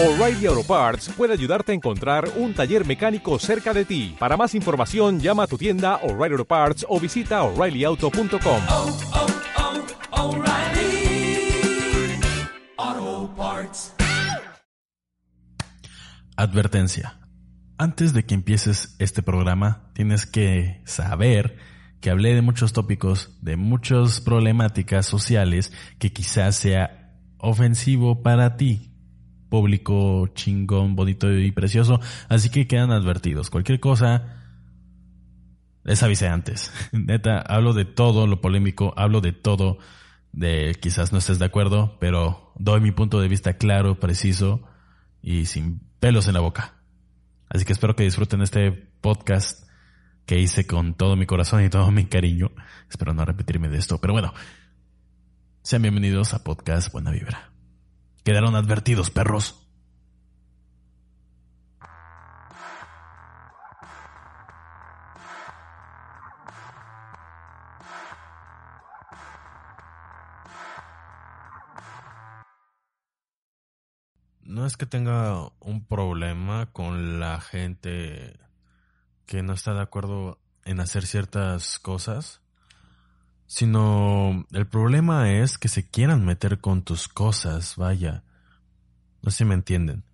O'Reilly Auto Parts puede ayudarte a encontrar un taller mecánico cerca de ti. Para más información, llama a tu tienda O'Reilly Auto Parts o visita oreillyauto.com. oh, oh, Parts. Advertencia. Antes de que empieces este programa, tienes que saber que hablé de muchos tópicos, de muchas problemáticas sociales que quizás sea ofensivo para ti, público chingón, bonito y precioso, así que quedan advertidos. Cualquier cosa, les avisé antes. Neta, hablo de todo lo polémico, hablo de todo, de quizás no estés de acuerdo, pero doy mi punto de vista claro, preciso y sin pelos en la boca. Así que espero que disfruten este podcast que hice con todo mi corazón y todo mi cariño. Espero no repetirme de esto, pero bueno. Sean bienvenidos a Podcast Buena Vibra. Quedaron advertidos, perros. No es que tenga un problema con la gente que no está de acuerdo en hacer ciertas cosas, sino el problema es que se quieran meter con tus cosas, vaya. No sé si me entienden.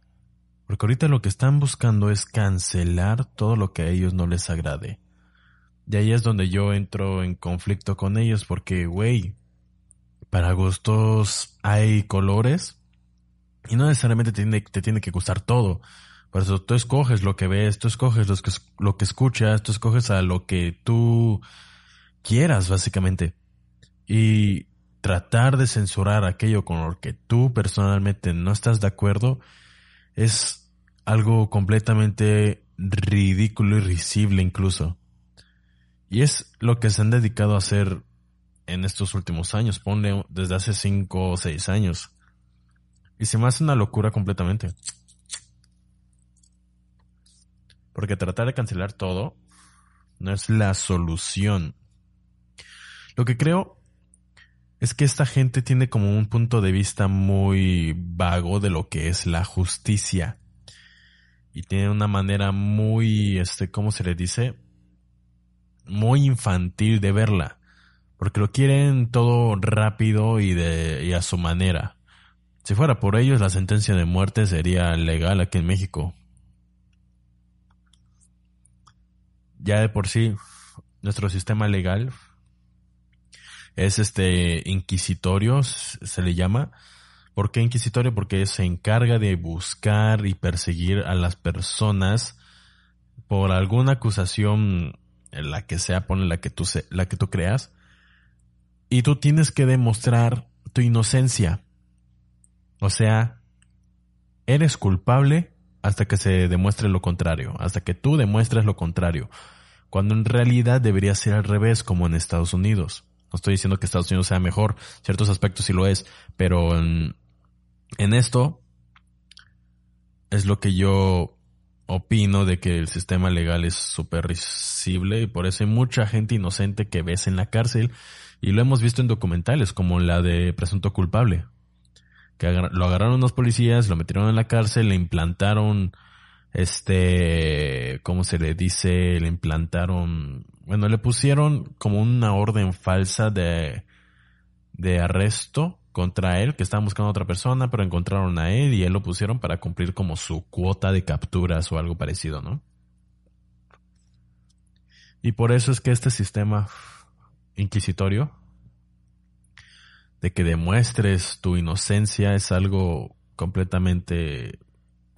Porque ahorita lo que están buscando es cancelar todo lo que a ellos no les agrade. Y ahí es donde yo entro en conflicto con ellos porque, güey, para gustos hay colores y no necesariamente te tiene, te tiene que gustar todo. Por eso tú escoges lo que ves, tú escoges que, lo que escuchas, tú escoges a lo que tú quieras, básicamente. Y tratar de censurar aquello con lo que tú personalmente no estás de acuerdo es algo completamente ridículo y risible incluso. Y es lo que se han dedicado a hacer en estos últimos años, ponle desde hace cinco o seis años. Y se me hace una locura completamente. Porque tratar de cancelar todo no es la solución. Lo que creo es que esta gente tiene como un punto de vista muy vago de lo que es la justicia. Y tiene una manera muy, este, ¿cómo se le dice? Muy infantil de verla. Porque lo quieren todo rápido y de, y a su manera. Si fuera por ellos, la sentencia de muerte sería legal aquí en México. Ya de por sí, nuestro sistema legal es este inquisitorio, se le llama. ¿Por qué inquisitorio? Porque se encarga de buscar y perseguir a las personas por alguna acusación, la que sea, pone la que tú, la que tú creas. Y tú tienes que demostrar tu inocencia. O sea, eres culpable hasta que se demuestre lo contrario, hasta que tú demuestres lo contrario, cuando en realidad debería ser al revés como en Estados Unidos. No estoy diciendo que Estados Unidos sea mejor, ciertos aspectos sí lo es, pero en, esto es lo que yo opino de que el sistema legal es súper risible y por eso hay mucha gente inocente que ves en la cárcel y lo hemos visto en documentales como la de Presunto Culpable, que lo agarraron unos policías, lo metieron en la cárcel, le implantaron, este, ¿cómo se le dice? Le implantaron, bueno, le pusieron como una orden falsa de, de arresto contra él, que estaban buscando a otra persona, pero encontraron a él y él lo pusieron para cumplir como su cuota de capturas o algo parecido, ¿no? Y por eso es que este sistema inquisitorio de que demuestres tu inocencia es algo completamente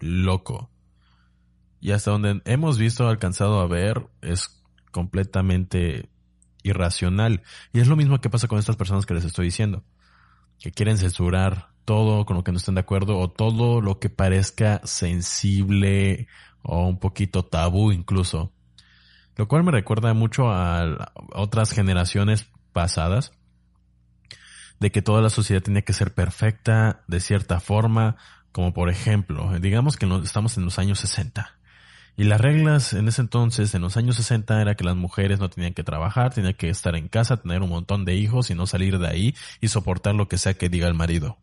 loco. Y hasta donde hemos visto, alcanzado a ver, es completamente irracional. Y es lo mismo que pasa con estas personas que les estoy diciendo. Que quieren censurar todo con lo que no estén de acuerdo o todo lo que parezca sensible o un poquito tabú incluso. Lo cual me recuerda mucho a otras generaciones pasadas de que toda la sociedad tenía que ser perfecta de cierta forma, como por ejemplo, digamos que estamos en los años 60. Y las reglas en ese entonces, en los años 60, era que las mujeres no tenían que trabajar, tenían que estar en casa, tener un montón de hijos y no salir de ahí y soportar lo que sea que diga el marido.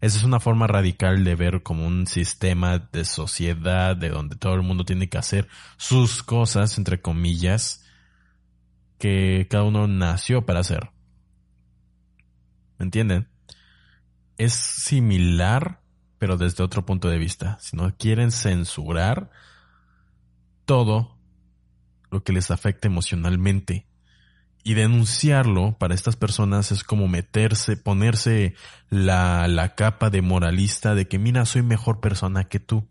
Esa es una forma radical de ver como un sistema de sociedad de donde todo el mundo tiene que hacer sus cosas, entre comillas, que cada uno nació para hacer. ¿Me entienden? Es similar, pero desde otro punto de vista. Si no quieren censurar todo lo que les afecta emocionalmente y denunciarlo para estas personas es como meterse, ponerse la, la capa de moralista de que mira, soy mejor persona que tú.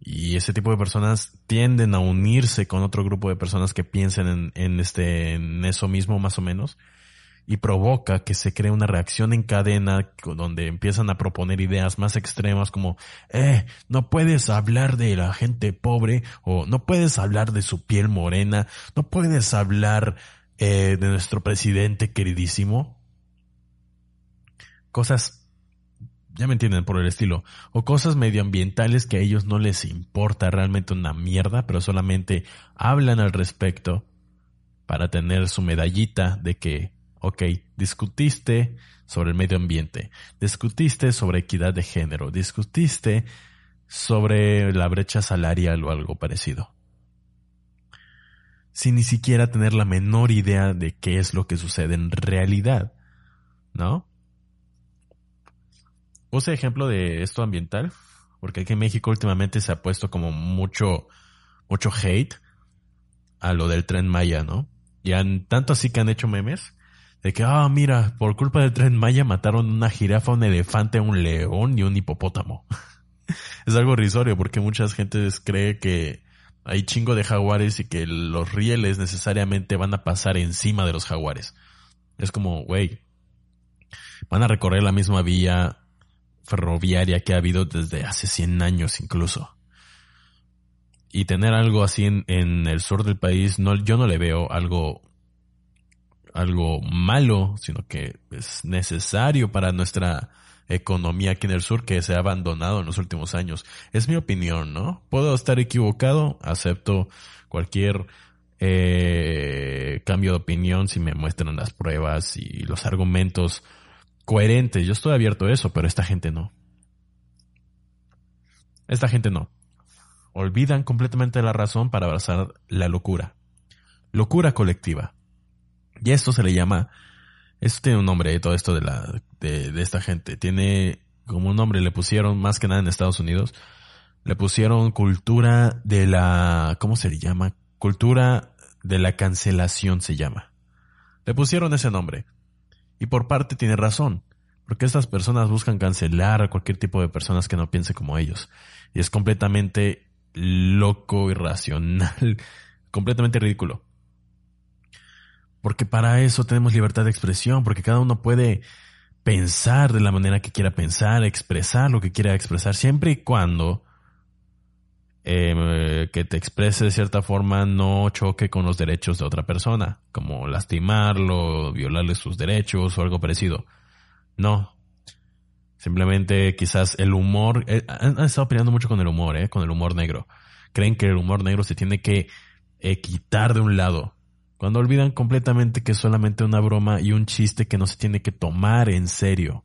Y ese tipo de personas tienden a unirse con otro grupo de personas que piensen en, en este, en eso mismo más o menos y provoca que se cree una reacción en cadena donde empiezan a proponer ideas más extremas como, eh, no puedes hablar de la gente pobre o no puedes hablar de su piel morena, no puedes hablar eh, de nuestro presidente queridísimo. Cosas, ya me entienden por el estilo, o cosas medioambientales que a ellos no les importa realmente una mierda, pero solamente hablan al respecto para tener su medallita de que, ok, discutiste sobre el medio ambiente, discutiste sobre equidad de género, discutiste sobre la brecha salarial o algo parecido sin ni siquiera tener la menor idea de qué es lo que sucede en realidad, ¿no? Puse ejemplo de esto ambiental, porque aquí en México últimamente se ha puesto como mucho, mucho hate a lo del tren Maya, ¿no? Y han, tanto así que han hecho memes de que, ah, mira, por culpa del tren Maya mataron una jirafa, un elefante, un león y un hipopótamo. es algo risorio porque muchas gentes cree que hay chingo de jaguares y que los rieles necesariamente van a pasar encima de los jaguares. Es como, güey, van a recorrer la misma vía ferroviaria que ha habido desde hace 100 años incluso. Y tener algo así en, en el sur del país, no, yo no le veo algo, algo malo, sino que es necesario para nuestra economía aquí en el sur que se ha abandonado en los últimos años. Es mi opinión, ¿no? Puedo estar equivocado, acepto cualquier eh, cambio de opinión si me muestran las pruebas y los argumentos coherentes. Yo estoy abierto a eso, pero esta gente no. Esta gente no. Olvidan completamente la razón para abrazar la locura. Locura colectiva. Y esto se le llama esto tiene un nombre, todo esto de la, de, de esta gente. Tiene como un nombre, le pusieron más que nada en Estados Unidos. Le pusieron cultura de la, ¿cómo se le llama? Cultura de la cancelación se llama. Le pusieron ese nombre. Y por parte tiene razón. Porque estas personas buscan cancelar a cualquier tipo de personas que no piense como ellos. Y es completamente loco, irracional, completamente ridículo. Porque para eso tenemos libertad de expresión, porque cada uno puede pensar de la manera que quiera pensar, expresar lo que quiera expresar, siempre y cuando eh, que te exprese de cierta forma no choque con los derechos de otra persona, como lastimarlo, violarle sus derechos o algo parecido. No. Simplemente quizás el humor, eh, han, estado peleando mucho con el humor, eh, con el humor negro. Creen que el humor negro se tiene que quitar de un lado cuando olvidan completamente que es solamente una broma y un chiste que no se tiene que tomar en serio.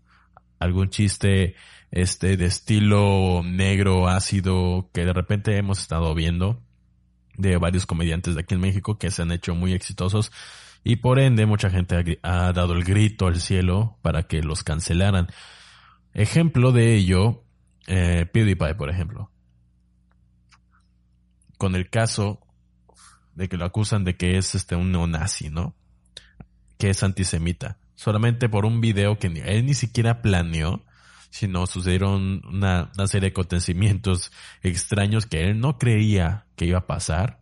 Algún chiste este de estilo negro, ácido, que de repente hemos estado viendo de varios comediantes de aquí en México que se han hecho muy exitosos y por ende mucha gente ha, dado el grito al cielo para que los cancelaran. Ejemplo de ello, eh, PewDiePie, por ejemplo. Con el caso de que lo acusan de que es este un neonazi, ¿no? Que es antisemita. Solamente por un video que él ni siquiera planeó, sino sucedieron una, una serie de acontecimientos extraños que él no creía que iba a pasar.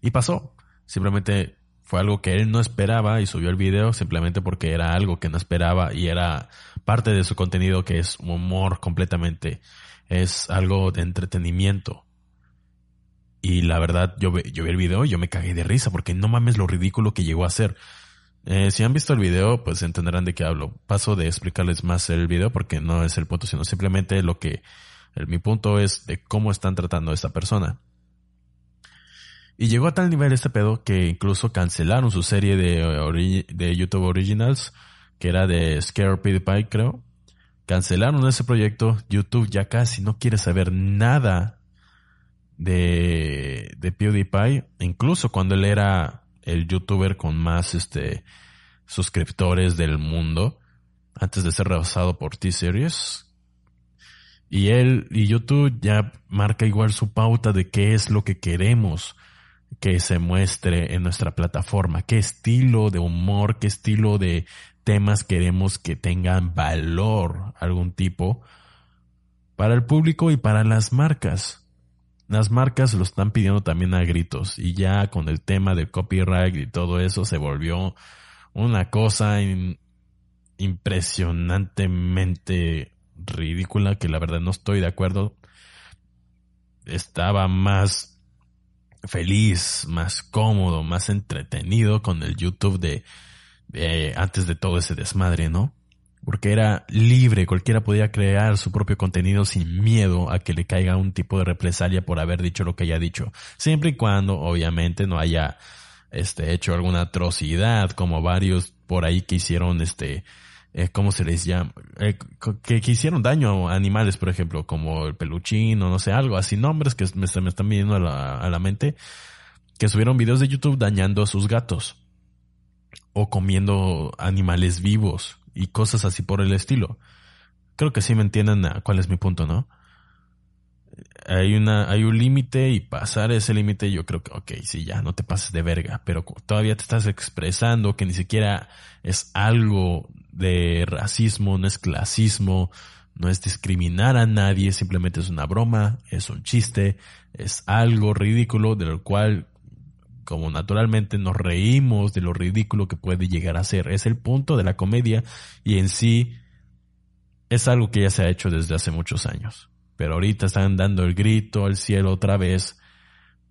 Y pasó. Simplemente fue algo que él no esperaba y subió el video simplemente porque era algo que no esperaba y era parte de su contenido que es humor completamente. Es algo de entretenimiento. Y la verdad, yo, yo vi el video y yo me cagué de risa porque no mames lo ridículo que llegó a ser. Eh, si han visto el video, pues entenderán de qué hablo. Paso de explicarles más el video porque no es el punto, sino simplemente lo que mi punto es de cómo están tratando a esta persona. Y llegó a tal nivel este pedo que incluso cancelaron su serie de, de YouTube Originals, que era de Scare PewDiePie, creo. cancelaron ese proyecto. YouTube ya casi no quiere saber nada de, de PewDiePie. Incluso cuando él era el youtuber con más este, suscriptores del mundo. Antes de ser rebasado por T-Series. Y él y YouTube ya marca igual su pauta de qué es lo que queremos que se muestre en nuestra plataforma, qué estilo de humor, qué estilo de temas queremos que tengan valor algún tipo para el público y para las marcas. Las marcas lo están pidiendo también a gritos y ya con el tema del copyright y todo eso se volvió una cosa impresionantemente ridícula que la verdad no estoy de acuerdo. Estaba más feliz, más cómodo, más entretenido con el YouTube de, antes de todo ese desmadre, ¿no? Porque era libre, cualquiera podía crear su propio contenido sin miedo a que le caiga un tipo de represalia por haber dicho lo que haya dicho. Siempre y cuando, obviamente, no haya este, hecho alguna atrocidad, como varios por ahí que hicieron este, eh, ¿cómo se les llama? Eh, que, que, hicieron daño a animales, por ejemplo, como el peluchín o no sé, algo así, nombres que me, están viniendo a la, a la mente, que subieron videos de YouTube dañando a sus gatos o comiendo animales vivos y cosas así por el estilo. Creo que sí me entienden a cuál es mi punto, ¿no? Hay una, hay un límite y pasar ese límite yo creo que, ok, sí, ya, no te pases de verga, pero todavía te estás expresando que ni siquiera es algo de racismo, no es clasismo, no es discriminar a nadie, simplemente es una broma, es un chiste, es algo ridículo de lo cual, como naturalmente nos reímos de lo ridículo que puede llegar a ser. Es el punto de la comedia y en sí es algo que ya se ha hecho desde hace muchos años. Pero ahorita están dando el grito al cielo otra vez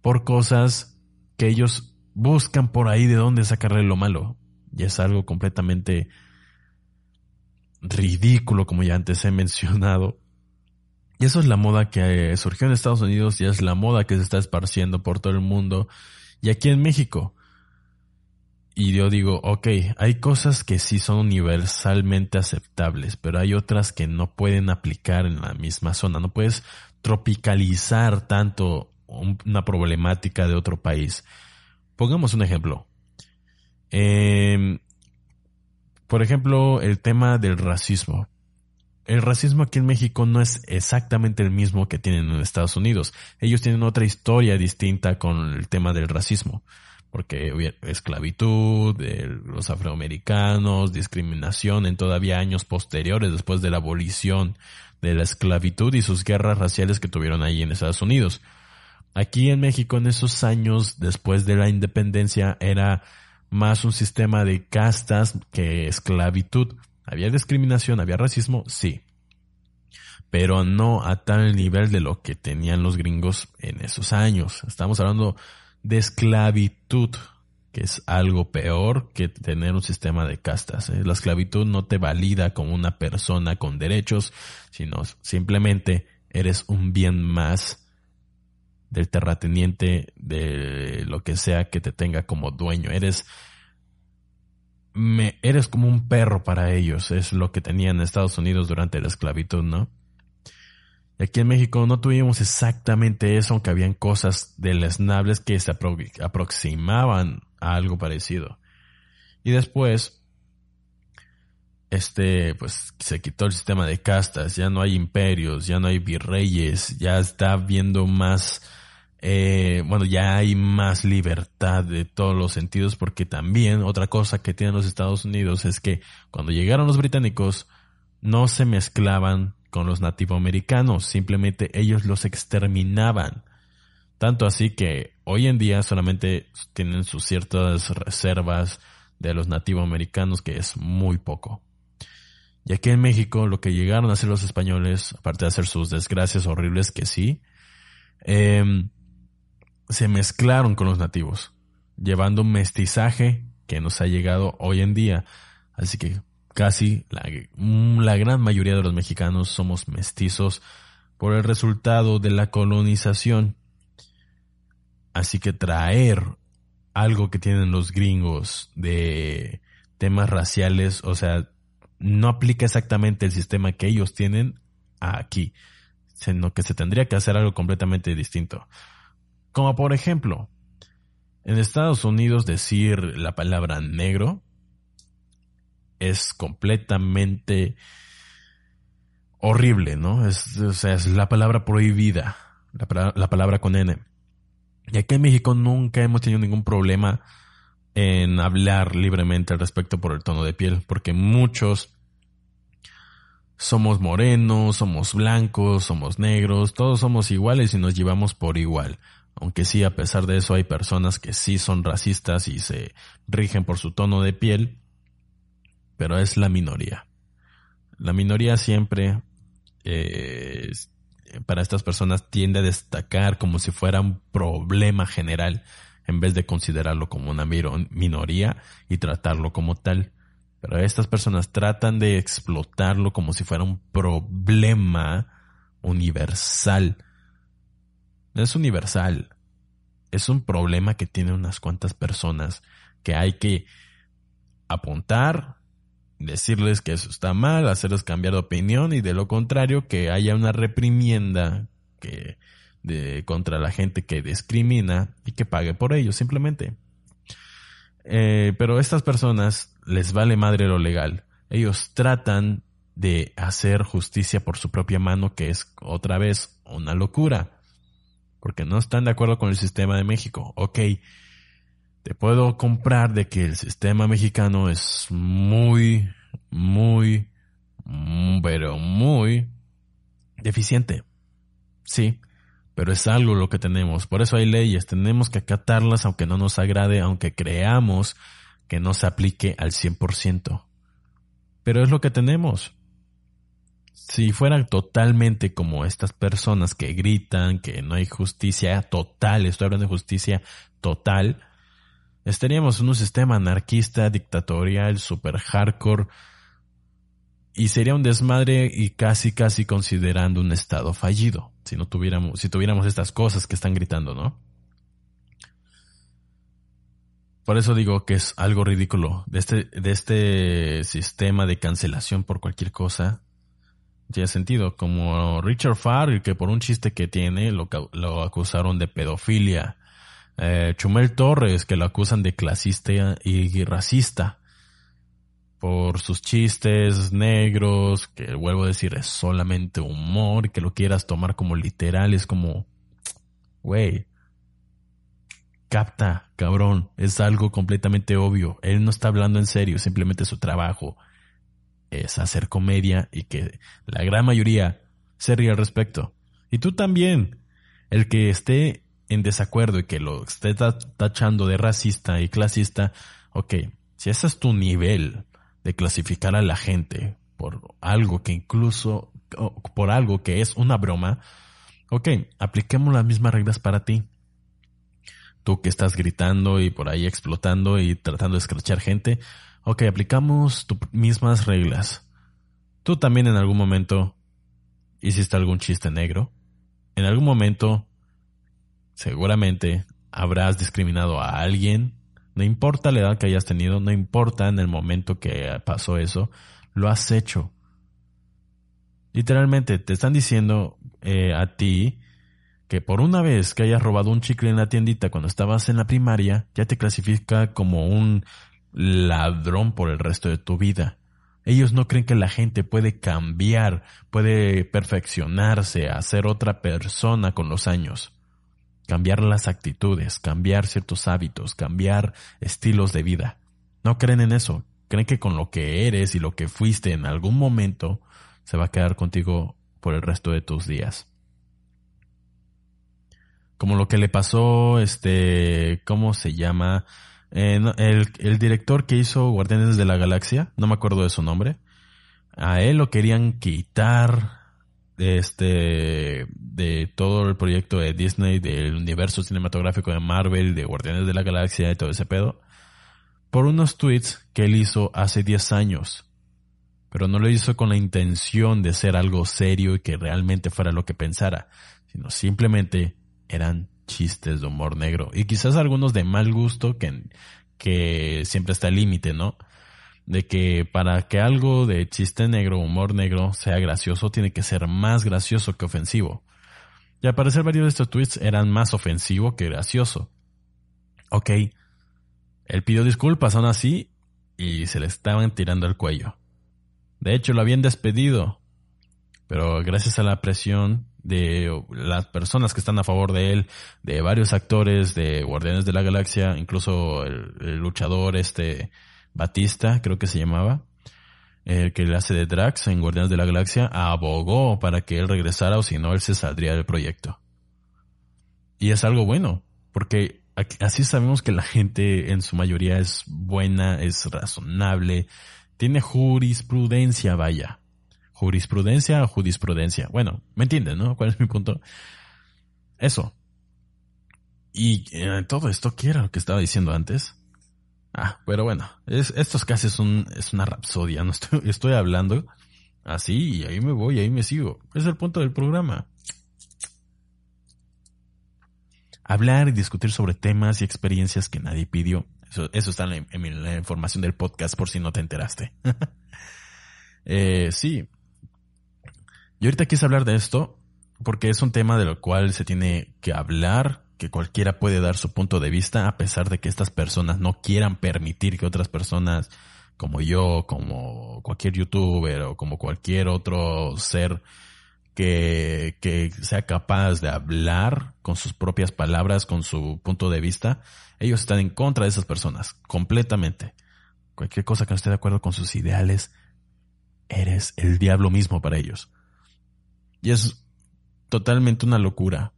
por cosas que ellos buscan por ahí de dónde sacarle lo malo. Y es algo completamente ridículo, como ya antes he mencionado. Y eso es la moda que eh, surgió en Estados Unidos y es la moda que se está esparciendo por todo el mundo y aquí en México. Y yo digo, ok, hay cosas que sí son universalmente aceptables, pero hay otras que no pueden aplicar en la misma zona. No puedes tropicalizar tanto una problemática de otro país. Pongamos un ejemplo. Eh, por ejemplo, el tema del racismo. El racismo aquí en México no es exactamente el mismo que tienen en Estados Unidos. Ellos tienen otra historia distinta con el tema del racismo. Porque esclavitud, los afroamericanos, discriminación en todavía años posteriores después de la abolición de la esclavitud y sus guerras raciales que tuvieron ahí en Estados Unidos. Aquí en México en esos años después de la independencia era más un sistema de castas que esclavitud. ¿Había discriminación? ¿Había racismo? Sí. Pero no a tal nivel de lo que tenían los gringos en esos años. Estamos hablando de esclavitud, que es algo peor que tener un sistema de castas. ¿eh? La esclavitud no te valida como una persona con derechos, sino simplemente eres un bien más del terrateniente, de lo que sea que te tenga como dueño. Eres, me, eres como un perro para ellos, es lo que tenían en Estados Unidos durante la esclavitud, ¿no? Y aquí en México no tuvimos exactamente eso, aunque habían cosas deleznables que se aproximaban a algo parecido. Y después, este, pues se quitó el sistema de castas, ya no hay imperios, ya no hay virreyes, ya está viendo más eh, bueno, ya hay más libertad de todos los sentidos porque también otra cosa que tienen los Estados Unidos es que cuando llegaron los británicos no se mezclaban con los nativoamericanos, simplemente ellos los exterminaban. Tanto así que hoy en día solamente tienen sus ciertas reservas de los nativoamericanos que es muy poco. Y aquí en México lo que llegaron a hacer los españoles, aparte de hacer sus desgracias horribles que sí, eh, se mezclaron con los nativos, llevando un mestizaje que nos ha llegado hoy en día. Así que casi la, la, gran mayoría de los mexicanos somos mestizos por el resultado de la colonización. Así que traer algo que tienen los gringos de temas raciales, o sea, no aplica exactamente el sistema que ellos tienen aquí, sino que se tendría que hacer algo completamente distinto. Como por ejemplo, en Estados Unidos decir la palabra negro es completamente horrible, ¿no? Es, o sea, es la palabra prohibida, la, la palabra con N. Y aquí en México nunca hemos tenido ningún problema en hablar libremente al respecto por el tono de piel, porque muchos somos morenos, somos blancos, somos negros, todos somos iguales y nos llevamos por igual. Aunque sí, a pesar de eso, hay personas que sí son racistas y se rigen por su tono de piel, pero es la minoría. La minoría siempre eh, para estas personas tiende a destacar como si fuera un problema general en vez de considerarlo como una minoría y tratarlo como tal. Pero estas personas tratan de explotarlo como si fuera un problema universal. Es universal. Es un problema que tiene unas cuantas personas que hay que apuntar, decirles que eso está mal, hacerles cambiar de opinión y de lo contrario que haya una reprimienda que de contra la gente que discrimina y que pague por ello simplemente. Eh, pero a estas personas les vale madre lo legal. Ellos tratan de hacer justicia por su propia mano, que es otra vez una locura. Porque no están de acuerdo con el sistema de México. Ok, te puedo comprar de que el sistema mexicano es muy, muy, pero muy deficiente. Sí, pero es algo lo que tenemos. Por eso hay leyes, tenemos que acatarlas aunque no nos agrade, aunque creamos que no se aplique al 100%. Pero es lo que tenemos. Si fuera totalmente como estas personas que gritan que no hay justicia total, estoy hablando de justicia total, estaríamos en un sistema anarquista, dictatorial, super hardcore, y sería un desmadre y casi casi considerando un estado fallido si no tuviéramos si tuviéramos estas cosas que están gritando no por eso digo que es algo ridículo de este de este sistema de cancelación por cualquier cosa tiene sentido como Richard Farr que por un chiste que tiene lo, acusaron de pedofilia. Eh, Chumel Torres que lo acusan de clasista y racista por sus chistes negros, que vuelvo a decir es solamente humor, que lo quieras tomar como literal, es como, güey, capta, cabrón, es algo completamente obvio, él no está hablando en serio, simplemente su trabajo es hacer comedia y que la gran mayoría se ríe al respecto. Y tú también, el que esté en desacuerdo y que lo esté tachando de racista y clasista, ok, si ese es tu nivel de clasificar a la gente por algo que incluso, por algo que es una broma, ok, apliquemos las mismas reglas para ti. Tú que estás gritando y por ahí explotando y tratando de escrachar gente, ok, aplicamos tus mismas reglas. Tú también en algún momento hiciste algún chiste negro. En algún momento, seguramente, habrás discriminado a alguien no importa la edad que hayas tenido, no importa en el momento que pasó eso, lo has hecho. Literalmente te están diciendo eh, a ti que por una vez que hayas robado un chicle en la tiendita cuando estabas en la primaria, ya te clasifica como un ladrón por el resto de tu vida. Ellos no creen que la gente puede cambiar, puede perfeccionarse, a ser otra persona con los años cambiar las actitudes, cambiar ciertos hábitos, cambiar estilos de vida. No creen en eso. Creen que con lo que eres y lo que fuiste en algún momento se va a quedar contigo por el resto de tus días. Como lo que le pasó, este, ¿cómo se llama? Eh, el, el director que hizo Guardianes de la Galaxia, no me acuerdo de su nombre. A él lo querían quitar este de todo el proyecto de Disney, del universo cinematográfico de Marvel, de Guardianes de la Galaxia y todo ese pedo, por unos tweets que él hizo hace 10 años. Pero no lo hizo con la intención de ser algo serio y que realmente fuera lo que pensara, sino simplemente eran chistes de humor negro y quizás algunos de mal gusto que, que siempre está al límite, ¿no? de que para que algo de chiste negro, humor negro, sea gracioso, tiene que ser más gracioso que ofensivo. Y al parecer varios de estos tweets eran más ofensivo que gracioso. Ok, él pidió disculpas aún así y se le estaban tirando el cuello. De hecho, lo habían despedido, pero gracias a la presión de las personas que están a favor de él, de varios actores de Guardianes de la Galaxia, incluso el, luchador este Batista, creo que se llamaba, el que le hace de Drax en Guardianes de la Galaxia, abogó para que él regresara o si no él se saldría del proyecto. Y es algo bueno, porque así sabemos que la gente en su mayoría es buena, es razonable, tiene jurisprudencia, vaya. Jurisprudencia o jurisprudencia. Bueno, ¿me entienden, no? ¿Cuál es mi punto? Eso. Y eh, todo esto, ¿qué era lo que estaba diciendo antes? Ah, pero bueno, es, casi es, un, es una rapsodia, no estoy, estoy hablando así y ahí me voy, ahí me sigo. Es el punto del programa. Hablar y discutir sobre temas y experiencias que nadie pidió. Eso, eso está en la, información del podcast por si no te enteraste. eh, sí. Yo ahorita quise hablar de esto porque es un tema de lo cual se tiene que hablar que cualquiera puede dar su punto de vista a pesar de que estas personas no quieran permitir que otras personas como yo, como cualquier youtuber o como cualquier otro ser que, que sea capaz de hablar con sus propias palabras, con su punto de vista, ellos están en contra de esas personas, completamente. Cualquier cosa que no esté de acuerdo con sus ideales, eres el diablo mismo para ellos. Y es totalmente una locura.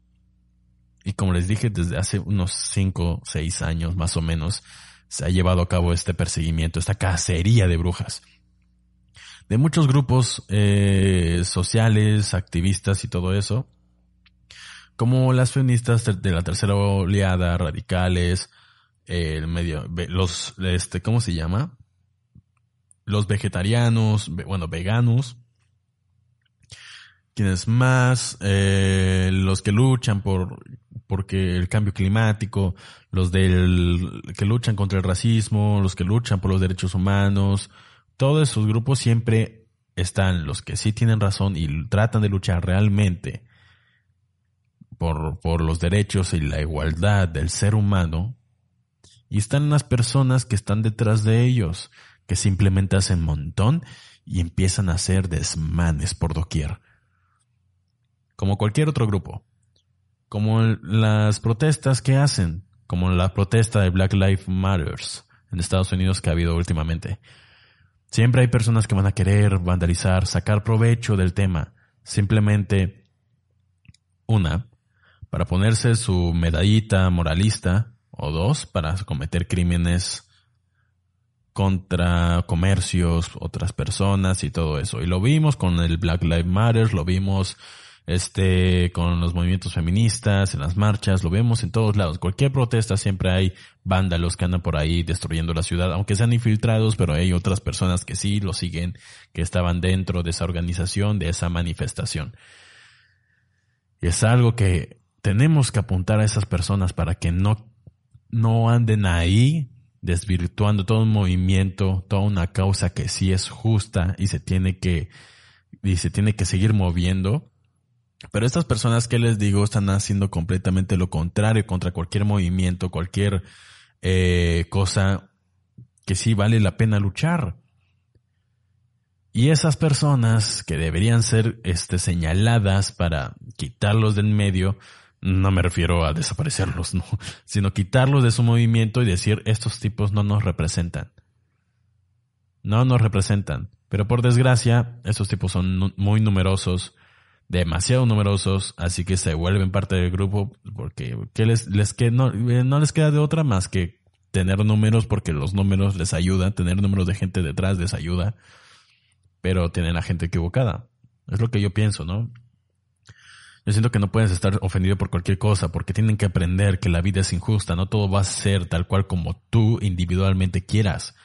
Y como les dije, desde hace unos 5, 6 años más o menos, se ha llevado a cabo este perseguimiento, esta cacería de brujas. De muchos grupos eh, sociales, activistas y todo eso, como las feministas de la tercera oleada, radicales, el medio, los, este, ¿cómo se llama? Los vegetarianos, bueno, veganos, quienes más, eh, los que luchan por porque el cambio climático, los del que luchan contra el racismo, los que luchan por los derechos humanos, todos esos grupos siempre están los que sí tienen razón y tratan de luchar realmente por, por los derechos y la igualdad del ser humano. Y están las personas que están detrás de ellos, que simplemente hacen montón y empiezan a hacer desmanes por doquier. Como cualquier otro grupo como las protestas que hacen, como la protesta de Black Lives Matters en Estados Unidos que ha habido últimamente. Siempre hay personas que van a querer vandalizar, sacar provecho del tema, simplemente una, para ponerse su medallita moralista, o dos, para cometer crímenes contra comercios, otras personas y todo eso. Y lo vimos con el Black Lives Matter, lo vimos este, con los movimientos feministas, en las marchas, lo vemos en todos lados. Cualquier protesta siempre hay vándalos que andan por ahí destruyendo la ciudad, aunque sean infiltrados, pero hay otras personas que sí lo siguen, que estaban dentro de esa organización, de esa manifestación. Y es algo que tenemos que apuntar a esas personas para que no, no anden ahí desvirtuando todo un movimiento, toda una causa que sí es justa y se tiene que, y se tiene que seguir moviendo pero estas personas que les digo están haciendo completamente lo contrario contra cualquier movimiento, cualquier eh, cosa que sí vale la pena luchar. Y esas personas que deberían ser este, señaladas para quitarlos del medio, no me refiero a desaparecerlos, no, sino quitarlos de su movimiento y decir estos tipos no nos representan. No nos representan. Pero por desgracia, estos tipos son muy numerosos demasiado numerosos, así que se vuelven parte del grupo porque ¿qué les, les que no, eh, no les queda de otra más que tener números porque los números les ayudan, tener números de gente detrás les ayuda, pero tienen la gente equivocada. Es lo que yo pienso, ¿no? Yo siento que no puedes estar ofendido por cualquier cosa porque tienen que aprender que la vida es injusta, no todo va a ser tal cual como tú individualmente quieras.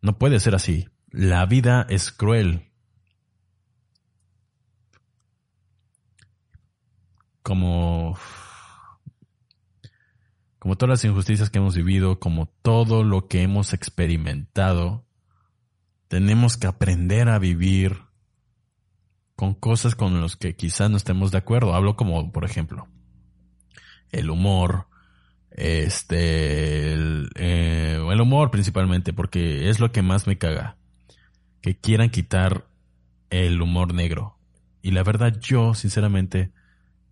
No puede ser así. La vida es cruel, como como todas las injusticias que hemos vivido, como todo lo que hemos experimentado, tenemos que aprender a vivir con cosas con las que quizás no estemos de acuerdo. Hablo como, por ejemplo, el humor, este, el, eh, el humor principalmente, porque es lo que más me caga. Que quieran quitar el humor negro. Y la verdad, yo, sinceramente,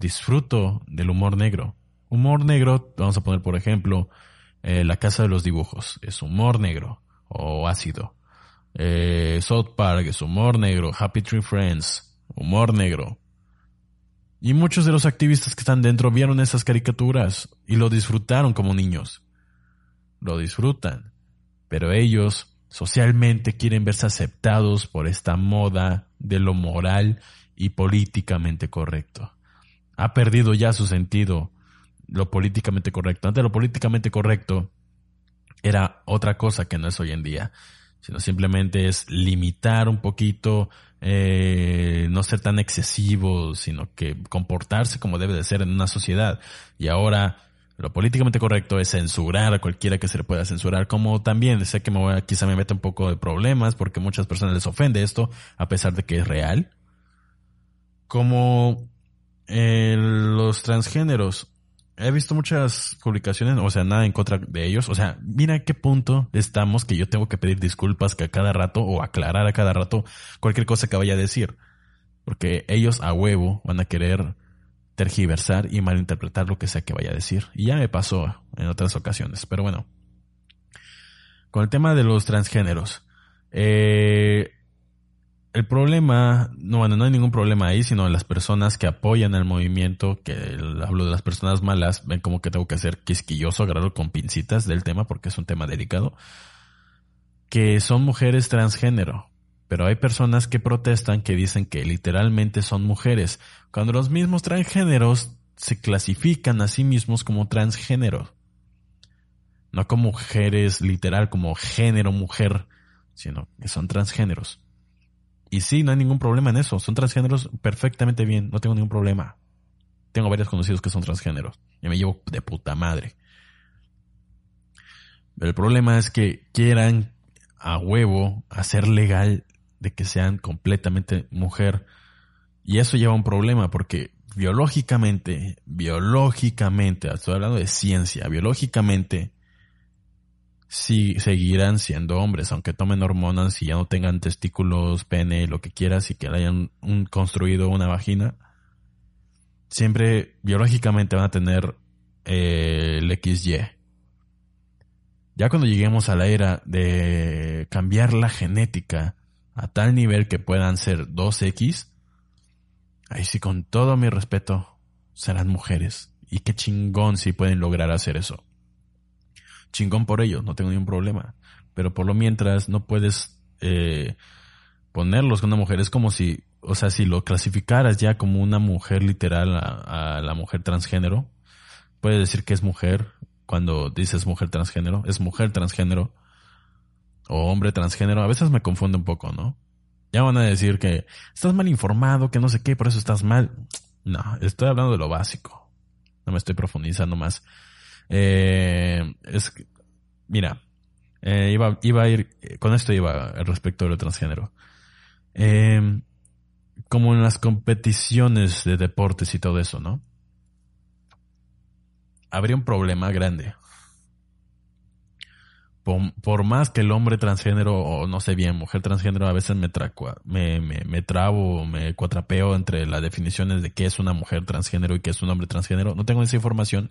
disfruto del humor negro. Humor negro, vamos a poner por ejemplo, eh, La Casa de los Dibujos, es humor negro o ácido. Eh, South Park es humor negro, Happy Tree Friends, humor negro. Y muchos de los activistas que están dentro vieron esas caricaturas y lo disfrutaron como niños. Lo disfrutan. Pero ellos socialmente quieren verse aceptados por esta moda de lo moral y políticamente correcto. Ha perdido ya su sentido lo políticamente correcto. Antes lo políticamente correcto era otra cosa que no es hoy en día, sino simplemente es limitar un poquito, eh, no ser tan excesivo, sino que comportarse como debe de ser en una sociedad. Y ahora lo políticamente correcto es censurar a cualquiera que se le pueda censurar, como también sé que me voy a, quizá me mete un poco de problemas porque muchas personas les ofende esto, a pesar de que es real. Como eh, los transgéneros he visto muchas publicaciones, o sea, nada en contra de ellos. O sea, mira a qué punto estamos que yo tengo que pedir disculpas que a cada rato o aclarar a cada rato cualquier cosa que vaya a decir. Porque ellos a huevo van a querer tergiversar y malinterpretar lo que sea que vaya a decir. Y ya me pasó en otras ocasiones. Pero bueno. Con el tema de los transgéneros. Eh, el problema, no, bueno, no hay ningún problema ahí, sino las personas que apoyan el movimiento, que hablo de las personas malas, ven como que tengo que ser quisquilloso, agarrarlo con pincitas del tema porque es un tema delicado, que son mujeres transgénero. Pero hay personas que protestan que dicen que literalmente son mujeres, cuando los mismos transgéneros se clasifican a sí mismos como transgénero. No como mujeres literal, como género mujer, sino que son transgéneros. Y sí, no hay ningún problema en eso. Son transgéneros perfectamente bien. No tengo ningún problema. Tengo varios conocidos que son transgéneros. Y me llevo de puta madre. Pero el problema es que quieran a huevo hacer legal de que sean completamente mujer. Y eso lleva un problema porque biológicamente, biológicamente, estoy hablando de ciencia, biológicamente, si seguirán siendo hombres, aunque tomen hormonas y ya no tengan testículos, pene, lo que quieras y que hayan construido una vagina, siempre biológicamente van a tener eh, el XY. Ya cuando lleguemos a la era de cambiar la genética a tal nivel que puedan ser 2X, ahí sí con todo mi respeto serán mujeres. Y qué chingón si pueden lograr hacer eso chingón por ellos, no tengo ningún problema. Pero por lo mientras no puedes eh, ponerlos con una mujer. Es como si, o sea, si lo clasificaras ya como una mujer literal a, la mujer transgénero, puedes decir que es mujer cuando dices mujer transgénero, es mujer transgénero o hombre transgénero. A veces me confunde un poco, ¿no? Ya van a decir que estás mal informado, que no sé qué, por eso estás mal. No, estoy hablando de lo básico. No me estoy profundizando más. Eh, es, mira, eh, iba, iba a ir, con esto iba respecto lo transgénero. Eh, como en las competiciones de deportes y todo eso, ¿no? Habría un problema grande. Por, más que el hombre transgénero, o no sé bien, mujer transgénero, a veces me, tracua, me, me, me trabo, me cuatrapeo entre las definiciones de qué es una mujer transgénero y qué es un hombre transgénero. No tengo esa información,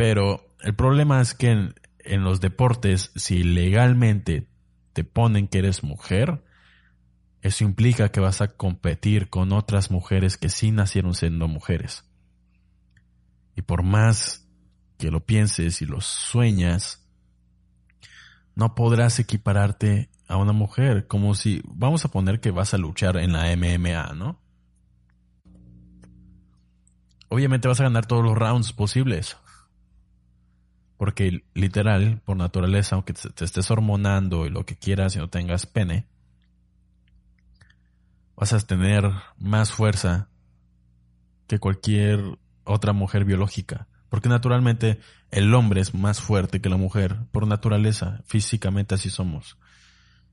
pero el problema es que en, los deportes, si legalmente te ponen que eres mujer, eso implica que vas a competir con otras mujeres que sí nacieron siendo mujeres. Y por más que lo pienses y lo sueñas, no podrás equipararte a una mujer, como si, vamos a poner que vas a luchar en la MMA, ¿no? Obviamente vas a ganar todos los rounds posibles, porque literal, por naturaleza, aunque te, estés hormonando y lo que quieras y no tengas pene, vas a tener más fuerza que cualquier otra mujer biológica. Porque naturalmente el hombre es más fuerte que la mujer, por naturaleza, físicamente así somos.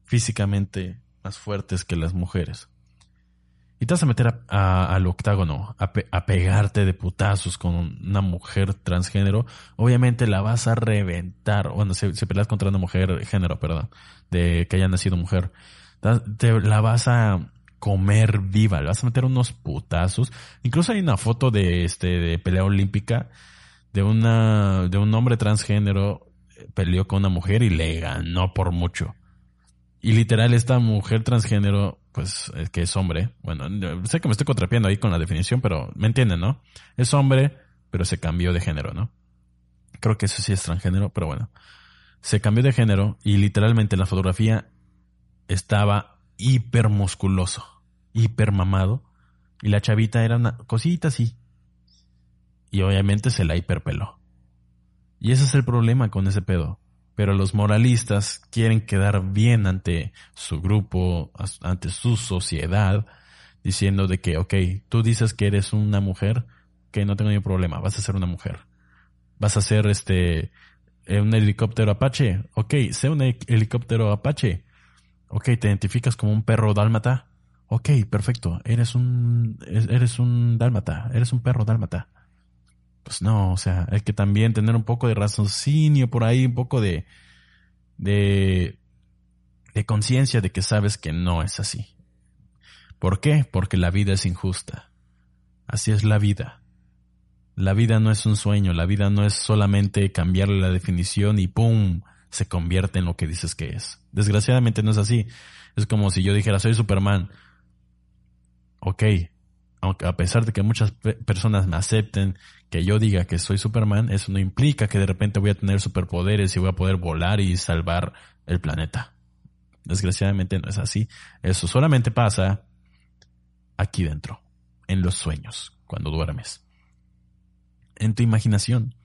Físicamente más fuertes que las mujeres. Y te vas a meter al octágono, a, pegarte de putazos con una mujer transgénero, obviamente la vas a reventar. Bueno, si, peleas contra una mujer género, perdón, de que haya nacido mujer, te, la vas a comer viva, le vas a meter unos putazos. Incluso hay una foto de este de pelea olímpica de una de un hombre transgénero eh, peleó con una mujer y le ganó por mucho. Y literal esta mujer transgénero, pues eh, que es hombre, bueno, sé que me estoy contrapiendo ahí con la definición, pero me entienden, ¿no? Es hombre, pero se cambió de género, ¿no? Creo que eso sí es transgénero, pero bueno. Se cambió de género y literalmente la fotografía estaba hiper musculoso, hiper mamado, y la chavita era una cosita así. Y obviamente se la hiperpeló. Y ese es el problema con ese pedo. Pero los moralistas quieren quedar bien ante su grupo, ante su sociedad, diciendo de que, ok, tú dices que eres una mujer, que no tengo ningún problema, vas a ser una mujer. Vas a ser este, eh, un helicóptero Apache, ok, sé un helicóptero Apache, Ok, te identificas como un perro dálmata. Ok, perfecto. Eres un, eres un dálmata. Eres un perro dálmata. Pues no, o sea, hay que también tener un poco de raciocinio por ahí, un poco de, de, conciencia de que sabes que no es así. ¿Por qué? Porque la vida es injusta. Así es la vida. La vida no es un sueño, la vida no es solamente cambiarle la definición y ¡pum! se convierte en lo que dices que es. Desgraciadamente no es así. Es como si yo dijera, soy Superman. Ok, aunque a pesar de que muchas personas me acepten que yo diga que soy Superman, eso no implica que de repente voy a tener superpoderes y voy a poder volar y salvar el planeta. Desgraciadamente no es así. Eso solamente pasa aquí dentro, en los sueños, cuando duermes. En tu imaginación.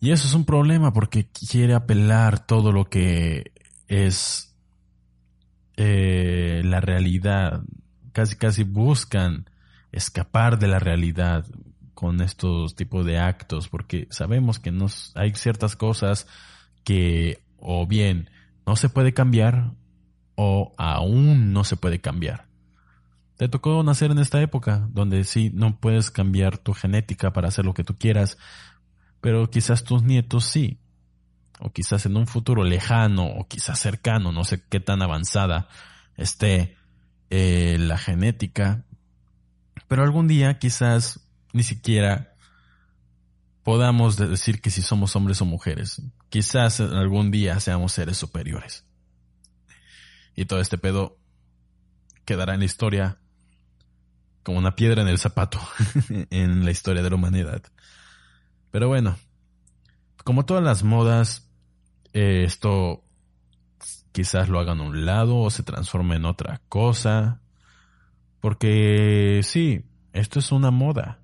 Y eso es un problema porque quiere apelar todo lo que es eh, la realidad. Casi, casi buscan escapar de la realidad con estos tipos de actos porque sabemos que hay ciertas cosas que o bien no se puede cambiar o aún no se puede cambiar. Te tocó nacer en esta época donde sí no puedes cambiar tu genética para hacer lo que tú quieras, pero quizás tus nietos sí, o quizás en un futuro lejano, o quizás cercano, no sé qué tan avanzada esté eh, la genética, pero algún día quizás ni siquiera podamos decir que si somos hombres o mujeres, quizás algún día seamos seres superiores. Y todo este pedo quedará en la historia como una piedra en el zapato en la historia de la humanidad. Pero bueno, como todas las modas, eh, esto quizás lo hagan a un lado o se transforme en otra cosa. Porque sí, esto es una moda.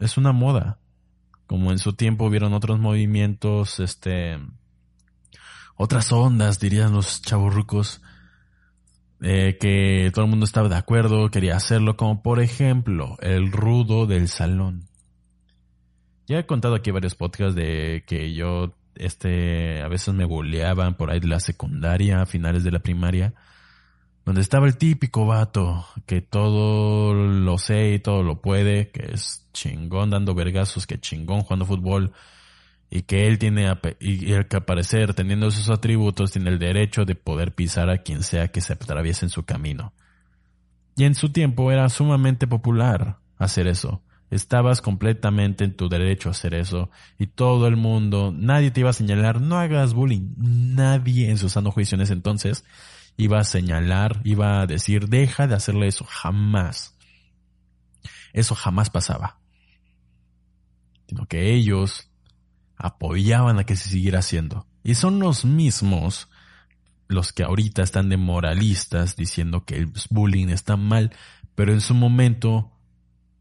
Es una moda. Como en su tiempo hubieron otros movimientos, este, otras ondas, dirían los chaburrucos, eh, que todo el mundo estaba de acuerdo, quería hacerlo, como por ejemplo el rudo del salón. Ya he contado aquí varios podcasts de que yo, este, a veces me boleaban por ahí de la secundaria, a finales de la primaria, donde estaba el típico vato que todo lo sé y todo lo puede, que es chingón dando vergazos, que chingón jugando fútbol, y que él tiene, y el que aparecer teniendo esos atributos tiene el derecho de poder pisar a quien sea que se atraviese en su camino. Y en su tiempo era sumamente popular hacer eso. Estabas completamente en tu derecho a hacer eso y todo el mundo, nadie te iba a señalar, no hagas bullying. Nadie en su sano juicio en ese entonces iba a señalar, iba a decir, deja de hacerle eso, jamás. Eso jamás pasaba. Sino que ellos apoyaban a que se siguiera haciendo. Y son los mismos los que ahorita están de moralistas diciendo que el bullying está mal, pero en su momento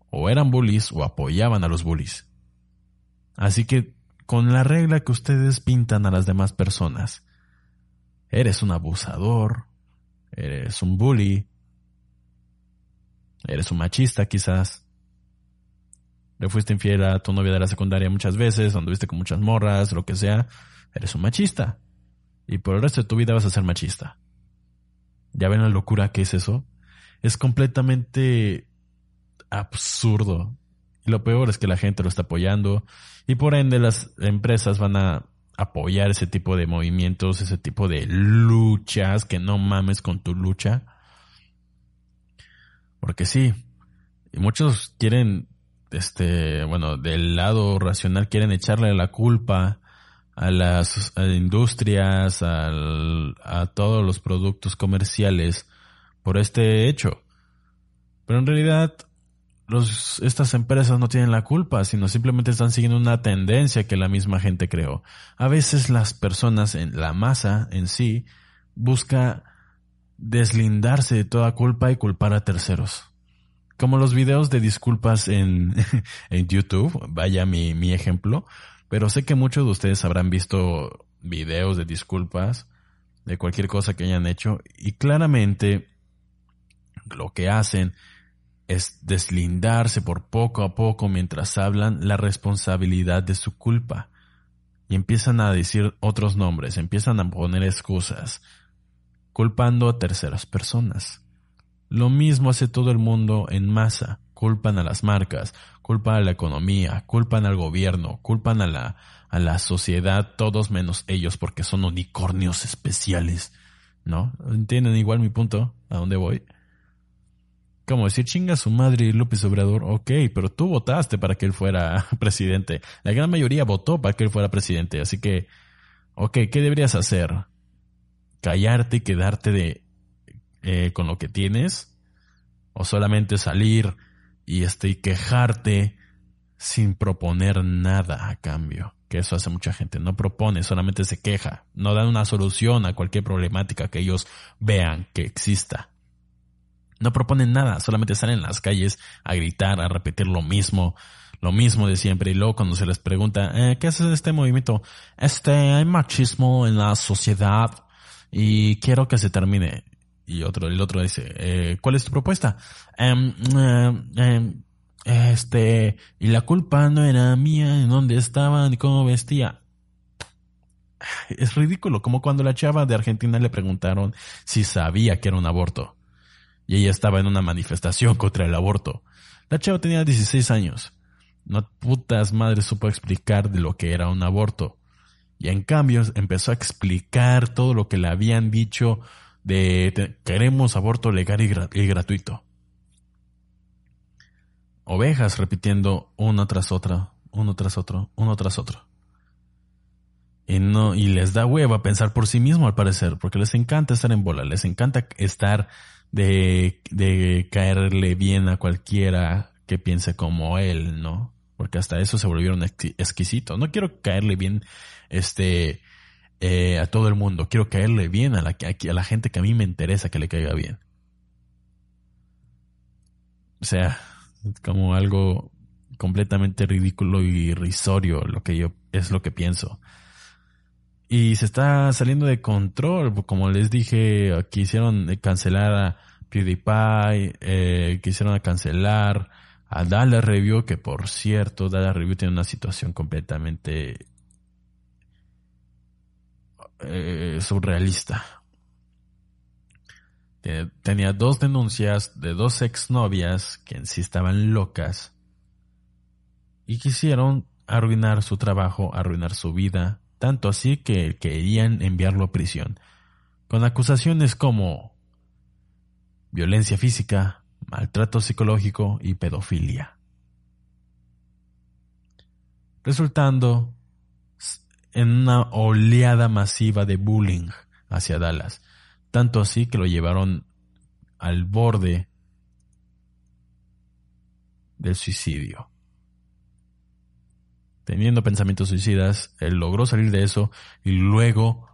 o eran bullies o apoyaban a los bullies. Así que, con la regla que ustedes pintan a las demás personas, eres un abusador, eres un bully, eres un machista quizás, le fuiste infiel a tu novia de la secundaria muchas veces, anduviste con muchas morras, lo que sea, eres un machista. Y por el resto de tu vida vas a ser machista. ¿Ya ven la locura que es eso? Es completamente absurdo. Y lo peor es que la gente lo está apoyando y por ende las empresas van a apoyar ese tipo de movimientos, ese tipo de luchas, que no mames con tu lucha. Porque sí, muchos quieren, este, bueno, del lado racional quieren echarle la culpa a las industrias, a todos los productos comerciales por este hecho. Pero en realidad los, estas empresas no tienen la culpa, sino simplemente están siguiendo una tendencia que la misma gente creó. A veces las personas en la masa en sí busca deslindarse de toda culpa y culpar a terceros. Como los videos de disculpas en, en YouTube, vaya mi, mi ejemplo, pero sé que muchos de ustedes habrán visto videos de disculpas de cualquier cosa que hayan hecho y claramente lo que hacen es deslindarse por poco a poco mientras hablan la responsabilidad de su culpa. Y empiezan a decir otros nombres, empiezan a poner excusas, culpando a terceras personas. Lo mismo hace todo el mundo en masa culpan a las marcas, culpan a la economía, culpan al gobierno, culpan a la, a la sociedad, todos menos ellos porque son unicornios especiales, ¿no? ¿Entienden igual mi punto? ¿A dónde voy? Como decir chinga su madre López Obrador, ok, pero tú votaste para que él fuera presidente. La gran mayoría votó para que él fuera presidente, así que, ok, ¿qué deberías hacer? ¿Callarte y quedarte de, eh, con lo que tienes? ¿O solamente salir y este y quejarte sin proponer nada a cambio. Que eso hace mucha gente. No propone, solamente se queja. No dan una solución a cualquier problemática que ellos vean que exista. No proponen nada, solamente salen en las calles a gritar, a repetir lo mismo, lo mismo de siempre. Y luego cuando se les pregunta, eh, ¿qué es este movimiento? Este, hay machismo en la sociedad y quiero que se termine. Y otro, el otro dice, eh, ¿cuál es tu propuesta? Em, em, em, este, y la culpa no era mía, en dónde estaba, ni cómo vestía. Es ridículo, como cuando la chava de Argentina le preguntaron si sabía que era un aborto. Y ella estaba en una manifestación contra el aborto. La chava tenía 16 años. No putas madres supo explicar de lo que era un aborto. Y en cambio empezó a explicar todo lo que le habían dicho de, queremos aborto legal y, gratuito. Ovejas repitiendo una tras otra, uno tras otro, uno tras otro. Y no, y les da hueva pensar por sí mismo al parecer, porque les encanta estar en bola, les encanta estar de, de caerle bien a cualquiera que piense como él, ¿no? Porque hasta eso se volvieron exquisitos. No quiero caerle bien, este, eh, a todo el mundo. Quiero caerle bien a la, a la gente que a mí me interesa que le caiga bien. O sea, como algo completamente ridículo y irrisorio lo que yo es lo que pienso. Y se está saliendo de control, como les dije, quisieron cancelar a PewDiePie, eh, quisieron cancelar a Dallas Review, que por cierto, Dallas Review tiene una situación completamente eh, surrealista. Tenía dos denuncias de dos exnovias que en sí estaban locas y quisieron arruinar su trabajo, arruinar su vida, tanto así que querían enviarlo a prisión, con acusaciones como violencia física, maltrato psicológico y pedofilia. Resultando en una oleada masiva de bullying hacia Dallas, tanto así que lo llevaron al borde del suicidio. Teniendo pensamientos suicidas, él logró salir de eso y luego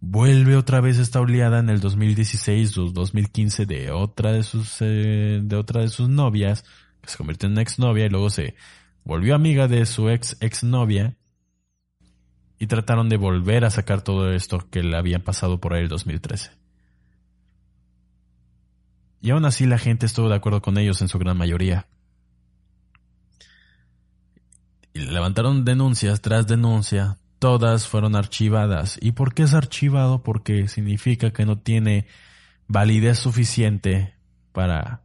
vuelve otra vez esta oleada en el 2016 o 2015 de otra de sus eh, de otra de sus novias que se convirtió en exnovia y luego se volvió amiga de su ex exnovia y trataron de volver a sacar todo esto que le habían pasado por ahí el 2013. Y aún así la gente estuvo de acuerdo con ellos en su gran mayoría. Y levantaron denuncias tras denuncia, todas fueron archivadas. ¿Y por qué es archivado? Porque significa que no tiene validez suficiente para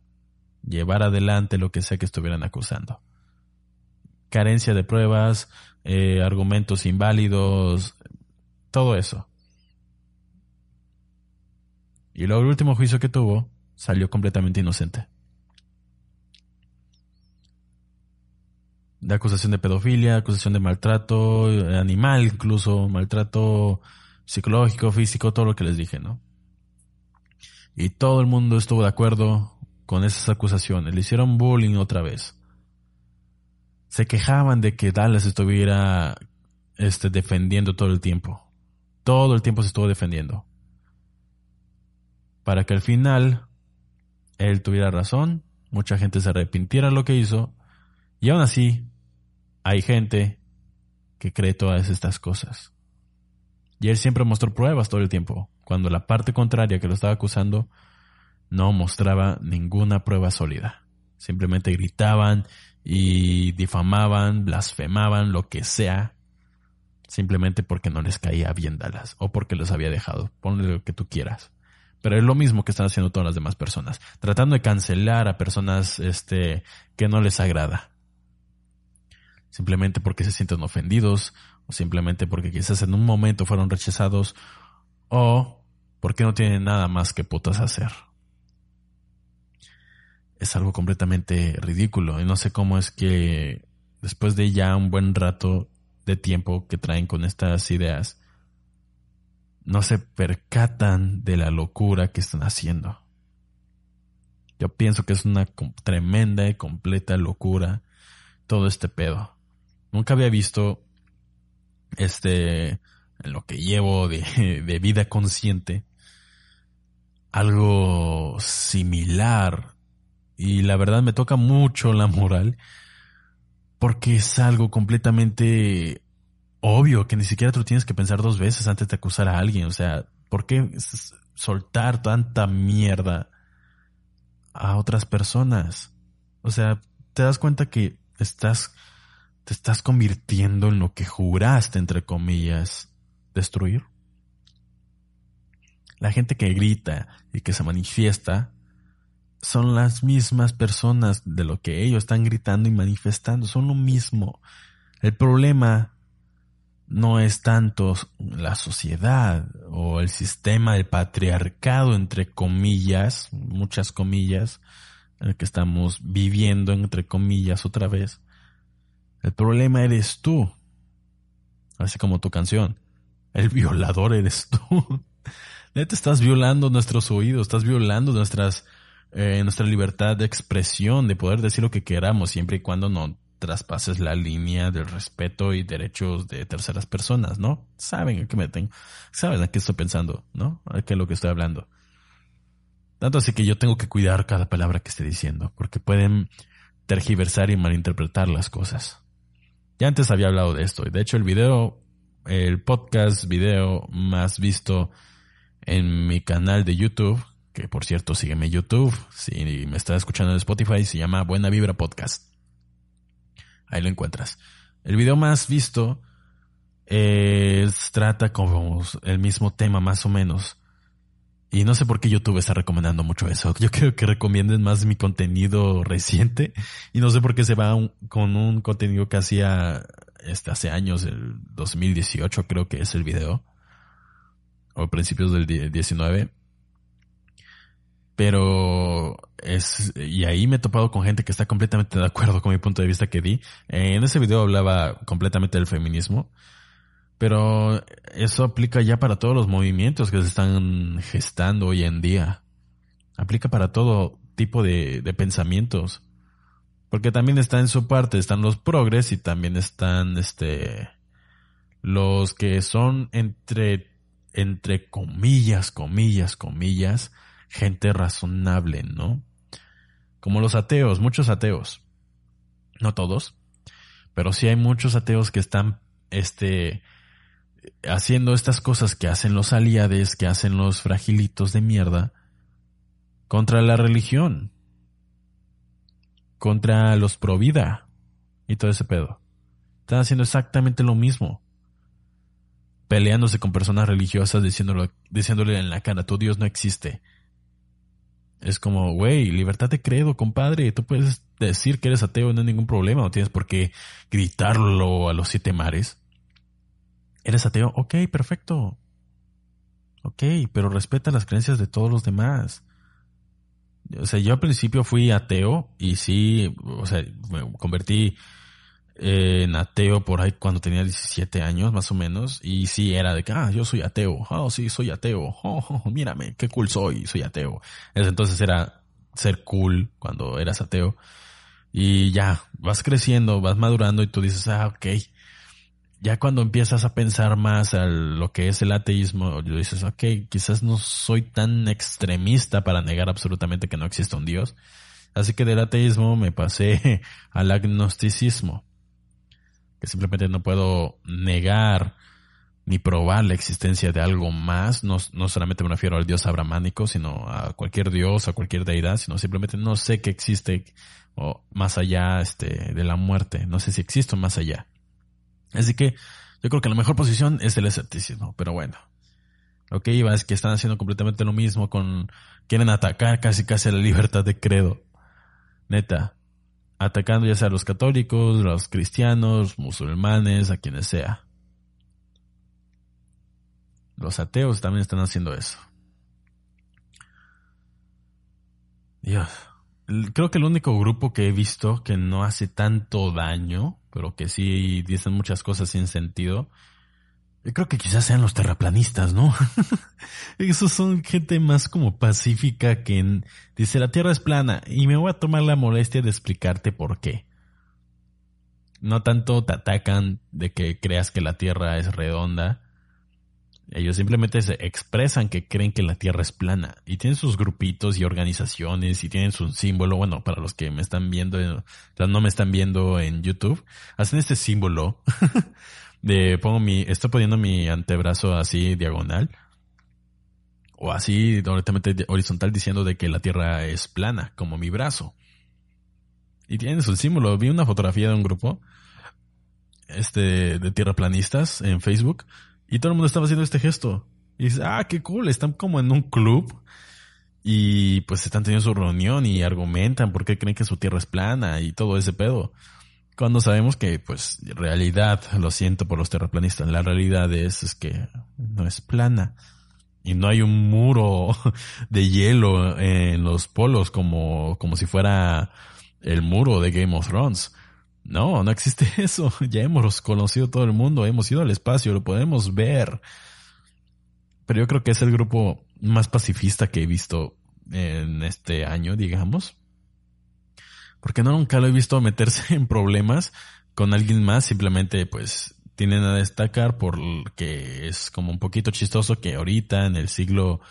llevar adelante lo que sea que estuvieran acusando. Carencia de pruebas, eh, argumentos inválidos, todo eso. Y luego el último juicio que tuvo salió completamente inocente. De acusación de pedofilia, acusación de maltrato animal, incluso maltrato psicológico, físico, todo lo que les dije, ¿no? Y todo el mundo estuvo de acuerdo con esas acusaciones. Le hicieron bullying otra vez. Se quejaban de que Dallas estuviera este, defendiendo todo el tiempo. Todo el tiempo se estuvo defendiendo. Para que al final él tuviera razón, mucha gente se arrepintiera de lo que hizo, y aún así hay gente que cree todas estas cosas. Y él siempre mostró pruebas todo el tiempo, cuando la parte contraria que lo estaba acusando no mostraba ninguna prueba sólida. Simplemente gritaban y difamaban, blasfemaban, lo que sea, simplemente porque no les caía bien Dallas o porque los había dejado. Ponle lo que tú quieras. Pero es lo mismo que están haciendo todas las demás personas, tratando de cancelar a personas este que no les agrada. Simplemente porque se sienten ofendidos o simplemente porque quizás en un momento fueron rechazados o porque no tienen nada más que putas hacer es algo completamente ridículo. Y no sé cómo es que después de ya un buen rato de tiempo que traen con estas ideas, no se percatan de la locura que están haciendo. Yo pienso que es una tremenda y completa locura todo este pedo. Nunca había visto este, en lo que llevo de, de vida consciente, algo similar y la verdad me toca mucho la moral porque es algo completamente obvio que ni siquiera tú tienes que pensar dos veces antes de acusar a alguien. O sea, ¿por qué soltar tanta mierda a otras personas? O sea, te das cuenta que estás, te estás convirtiendo en lo que juraste, entre comillas, destruir. La gente que grita y que se manifiesta son las mismas personas de lo que ellos están gritando y manifestando, son lo mismo. El problema no es tanto la sociedad o el sistema del patriarcado, entre comillas, muchas comillas, el que estamos viviendo, entre comillas, otra vez. El problema eres tú, así como tu canción. El violador eres tú. te estás violando nuestros oídos, estás violando nuestras eh, nuestra libertad de expresión, de poder decir lo que queramos, siempre y cuando no traspases la línea del respeto y derechos de terceras personas, ¿no? Saben a qué meten, saben a qué estoy pensando, ¿no? A qué es lo que estoy hablando. Tanto así que yo tengo que cuidar cada palabra que esté diciendo, porque pueden tergiversar y malinterpretar las cosas. Ya antes había hablado de esto, y de hecho el video, el podcast video más visto en mi canal de YouTube, que por cierto, sígueme en YouTube. Si me estás escuchando en Spotify, se llama Buena Vibra Podcast. Ahí lo encuentras. El video más visto trata como el mismo tema más o menos. Y no sé por qué YouTube está recomendando mucho eso. Yo creo que recomienden más mi contenido reciente. Y no sé por qué se va con un contenido que hacía este, hace años, el 2018 creo que es el video. O principios del 19 pero es, y ahí me he topado con gente que está completamente de acuerdo con mi punto de vista que di. En ese video hablaba completamente del feminismo, pero eso aplica ya para todos los movimientos que se están gestando hoy en día. Aplica para todo tipo de, de pensamientos. Porque también está en su parte, están los progres y también están, este, los que son entre, entre comillas, comillas, comillas, gente razonable, ¿no? Como los ateos, muchos ateos. No todos, pero sí hay muchos ateos que están, este, haciendo estas cosas que hacen los aliades, que hacen los fragilitos de mierda, contra la religión, contra los pro vida y todo ese pedo. Están haciendo exactamente lo mismo. Peleándose con personas religiosas diciéndole, diciéndole en la cara, tu Dios no existe. Es como, güey, libertad de credo, compadre. Tú puedes decir que eres ateo, no hay ningún problema. No tienes por qué gritarlo a los siete mares. ¿Eres ateo? Ok, perfecto. Ok, pero respeta las creencias de todos los demás. O sea, yo al principio fui ateo y sí, o sea, me convertí eh, en ateo por ahí cuando tenía 17 años más o menos y sí era de que, ah, yo soy ateo, oh sí, soy ateo, oh, oh, mírame, qué cool soy, soy ateo. Entonces era ser cool cuando eras ateo y ya, vas creciendo, vas madurando y tú dices, ah, ok, ya cuando empiezas a pensar más a lo que es el ateísmo, dices, ok, quizás no soy tan extremista para negar absolutamente que no existe un Dios. Así que del ateísmo me pasé al agnosticismo, que simplemente no puedo negar ni probar la existencia de algo más. No, no solamente me refiero al Dios abramánico, sino a cualquier Dios, a cualquier deidad, sino simplemente no sé que existe o más allá este, de la muerte. No sé si existe más allá. Así que yo creo que la mejor posición es el escepticismo, pero bueno. Lo que iba es que están haciendo completamente lo mismo con... Quieren atacar casi casi la libertad de credo. Neta. Atacando ya sea a los católicos, los cristianos, musulmanes, a quienes sea. Los ateos también están haciendo eso. Dios. Creo que el único grupo que he visto que no hace tanto daño pero que sí dicen muchas cosas sin sentido. Yo creo que quizás sean los terraplanistas, ¿no? Esos son gente más como pacífica que dice la Tierra es plana y me voy a tomar la molestia de explicarte por qué. No tanto te atacan de que creas que la Tierra es redonda, ellos simplemente se expresan que creen que la Tierra es plana y tienen sus grupitos y organizaciones y tienen su símbolo. Bueno, para los que me están viendo, no me están viendo en YouTube, hacen este símbolo de pongo mi, estoy poniendo mi antebrazo así diagonal o así directamente horizontal diciendo de que la Tierra es plana, como mi brazo. Y tienen su símbolo. Vi una fotografía de un grupo este de tierraplanistas en Facebook y todo el mundo estaba haciendo este gesto. Y dice, ah, qué cool, están como en un club. Y pues están teniendo su reunión y argumentan por qué creen que su tierra es plana y todo ese pedo. Cuando sabemos que, pues, realidad, lo siento por los terraplanistas, la realidad es, es que no es plana. Y no hay un muro de hielo en los polos como, como si fuera el muro de Game of Thrones. No, no existe eso. Ya hemos conocido todo el mundo, hemos ido al espacio, lo podemos ver. Pero yo creo que es el grupo más pacifista que he visto en este año, digamos. Porque no nunca lo he visto meterse en problemas con alguien más, simplemente pues tienen a destacar porque es como un poquito chistoso que ahorita en el siglo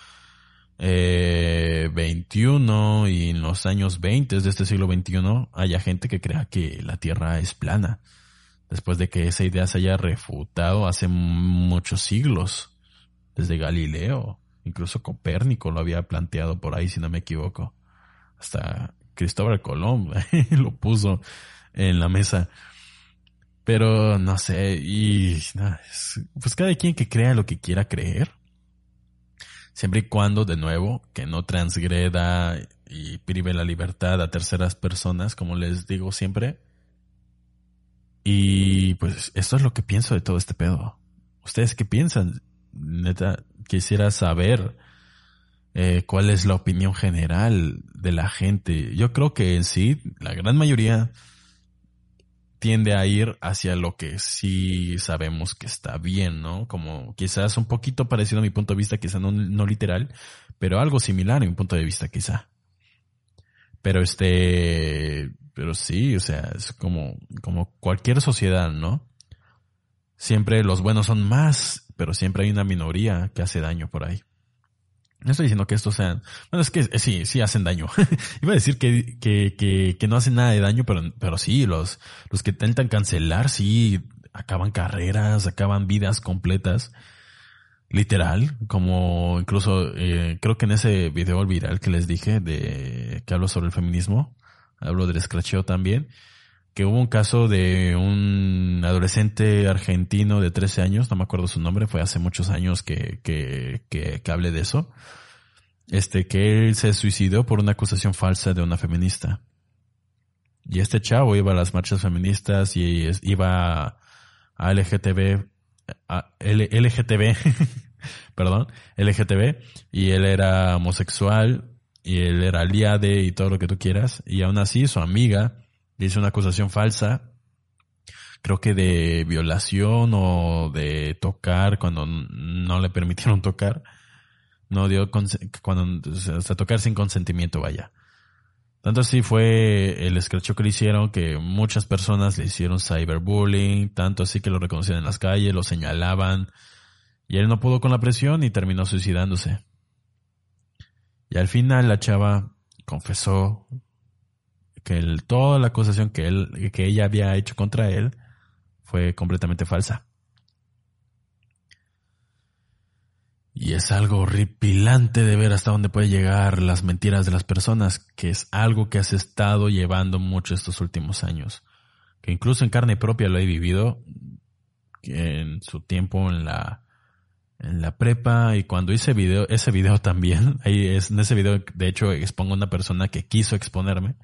eh, 21 y en los años 20 de este siglo XXI haya gente que crea que la Tierra es plana, después de que esa idea se haya refutado hace muchos siglos, desde Galileo, incluso Copérnico lo había planteado por ahí, si no me equivoco, hasta Cristóbal Colón lo puso en la mesa. Pero no sé, y pues cada quien que crea lo que quiera creer siempre y cuando, de nuevo, que no transgreda y prive la libertad a terceras personas, como les digo siempre. Y pues esto es lo que pienso de todo este pedo. ¿Ustedes qué piensan? Neta, quisiera saber eh, cuál es la opinión general de la gente. Yo creo que en sí, la gran mayoría tiende a ir hacia lo que sí sabemos que está bien, ¿no? Como quizás un poquito parecido a mi punto de vista, quizá no, no literal, pero algo similar a mi punto de vista, quizá. Pero este, pero sí, o sea, es como, como cualquier sociedad, ¿no? Siempre los buenos son más, pero siempre hay una minoría que hace daño por ahí. No estoy diciendo que estos sean, bueno, es que eh, sí, sí hacen daño. Iba a decir que, que, que, que, no hacen nada de daño, pero, pero sí, los, los que intentan cancelar, sí, acaban carreras, acaban vidas completas. Literal, como incluso, eh, creo que en ese video viral que les dije de, que hablo sobre el feminismo, hablo del escracheo también. Que hubo un caso de un adolescente argentino de 13 años, no me acuerdo su nombre, fue hace muchos años que, que, que, que hablé de eso, este, que él se suicidó por una acusación falsa de una feminista. Y este chavo iba a las marchas feministas y iba a LGTB, a LGTB, perdón, LGTB, y él era homosexual, y él era aliade y todo lo que tú quieras, y aún así su amiga, hizo una acusación falsa, creo que de violación o de tocar cuando no le permitieron tocar. No dio, cuando, sea, tocar sin consentimiento, vaya. Tanto así fue el escracho que le hicieron que muchas personas le hicieron cyberbullying, tanto así que lo reconocían en las calles, lo señalaban, y él no pudo con la presión y terminó suicidándose. Y al final la chava confesó que toda la acusación que él, que ella había hecho contra él fue completamente falsa. Y es algo horripilante de ver hasta dónde puede llegar las mentiras de las personas, que es algo que has estado llevando mucho estos últimos años. Que incluso en carne propia lo he vivido en su tiempo en la en la prepa y cuando hice video, ese video también, ahí es, en ese video de hecho expongo a una persona que quiso exponerme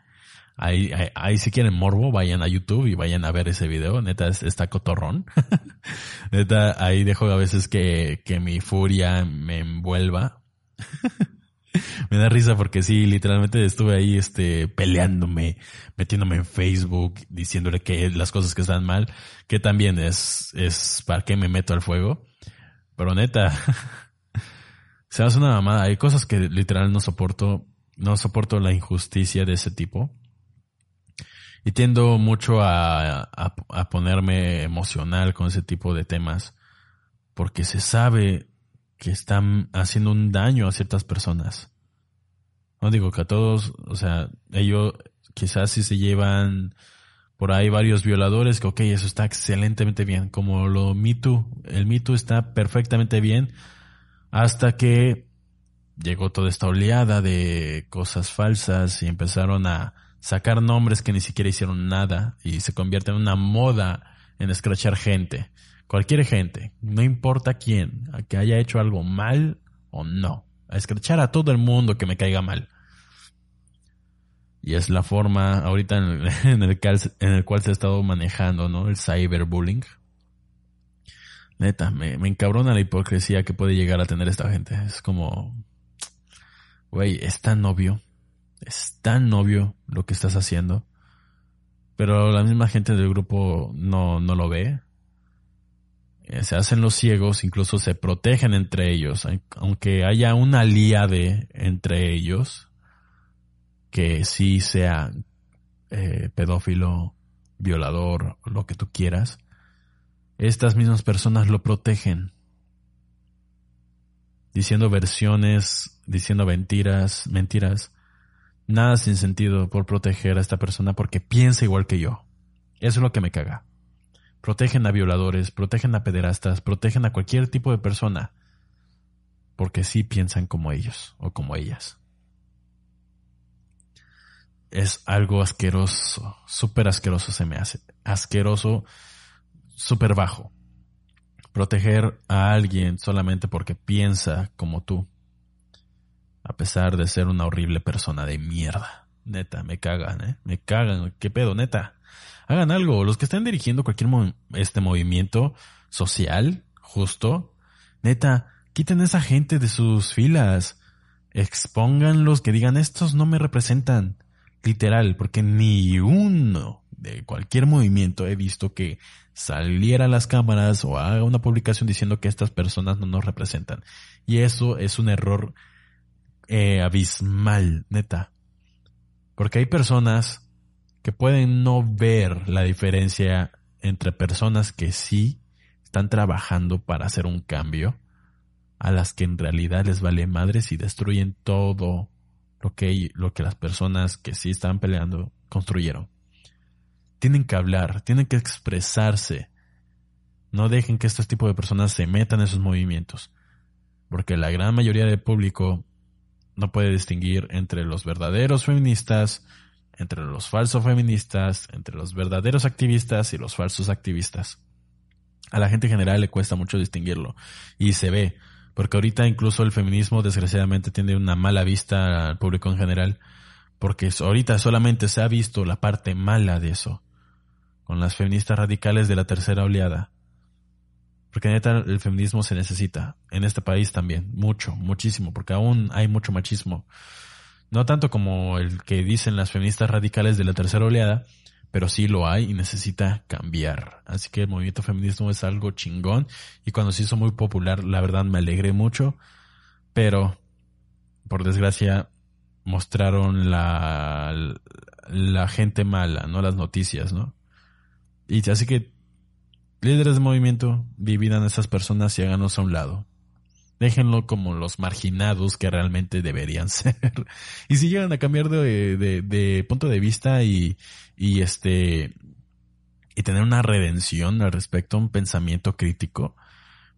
Ahí, ahí, si quieren morbo, vayan a YouTube y vayan a ver ese video. Neta, está cotorrón. Neta, ahí dejo a veces que, que mi furia me envuelva. me da risa porque sí, literalmente estuve ahí, este, peleándome, metiéndome en Facebook, diciéndole que las cosas que están mal, que también es, es para qué me meto al fuego. Pero neta, se hace una mamada. Hay cosas que literal no soporto, no soporto la injusticia de ese tipo. Y tiendo mucho a, a, ponerme emocional con ese tipo de temas, porque se sabe que están haciendo un daño a ciertas personas. No digo que a todos, o sea, ellos quizás si se llevan por ahí varios violadores, que ok, eso está excelentemente bien, como lo Me el Me está perfectamente bien, hasta que llegó toda esta oleada de cosas falsas y empezaron a sacar nombres que ni siquiera hicieron nada y se convierte en una moda en escrachar gente. Cualquier gente, no importa quién, a que haya hecho algo mal o no. A escrachar a todo el mundo que me caiga mal. Y es la forma ahorita en el, en el cual se ha estado manejando, ¿no? El cyberbullying. Neta, me, me encabrona la hipocresía que puede llegar a tener esta gente. Es como, güey, es tan obvio es tan obvio lo que estás haciendo, pero la misma gente del grupo no, no lo ve. Eh, se hacen los ciegos, incluso se protegen entre ellos, aunque haya una aliade entre ellos que sí sea eh, pedófilo, violador, lo que tú quieras, estas mismas personas lo protegen, diciendo versiones, diciendo mentiras, mentiras, nada sin sentido por proteger a esta persona porque piensa igual que yo. Eso es lo que me caga. Protegen a violadores, protegen a pederastas, protegen a cualquier tipo de persona porque sí piensan como ellos o como ellas. Es algo asqueroso, súper asqueroso se me hace. Asqueroso, súper bajo. Proteger a alguien solamente porque piensa como tú a pesar de ser una horrible persona de mierda. Neta, me cagan, ¿eh? Me cagan. ¿Qué pedo, neta? Hagan algo. Los que estén dirigiendo cualquier este movimiento social, justo, neta, quiten a esa gente de sus filas. Expónganlos que digan, estos no me representan. Literal, porque ni uno de cualquier movimiento he visto que saliera a las cámaras o haga una publicación diciendo que estas personas no nos representan. Y eso es un error eh, abismal, neta. Porque hay personas que pueden no ver la diferencia entre personas que sí están trabajando para hacer un cambio, a las que en realidad les vale madres y destruyen todo lo que, lo que las personas que sí están peleando construyeron. Tienen que hablar, tienen que expresarse. No dejen que este tipo de personas se metan en sus movimientos. Porque la gran mayoría del público no puede distinguir entre los verdaderos feministas, entre los falsos feministas, entre los verdaderos activistas y los falsos activistas. A la gente en general le cuesta mucho distinguirlo y se ve, porque ahorita incluso el feminismo desgraciadamente tiene una mala vista al público en general, porque ahorita solamente se ha visto la parte mala de eso, con las feministas radicales de la tercera oleada. Porque neta el feminismo se necesita, en este país también, mucho, muchísimo, porque aún hay mucho machismo. No tanto como el que dicen las feministas radicales de la tercera oleada, pero sí lo hay y necesita cambiar. Así que el movimiento feminismo es algo chingón y cuando se hizo muy popular, la verdad me alegré mucho, pero por desgracia mostraron la, la gente mala, no las noticias, ¿no? Y así que líderes de movimiento, dividan a esas personas y háganos a un lado. Déjenlo como los marginados que realmente deberían ser. y si llegan a cambiar de, de, de punto de vista y, y este, y tener una redención al respecto, un pensamiento crítico,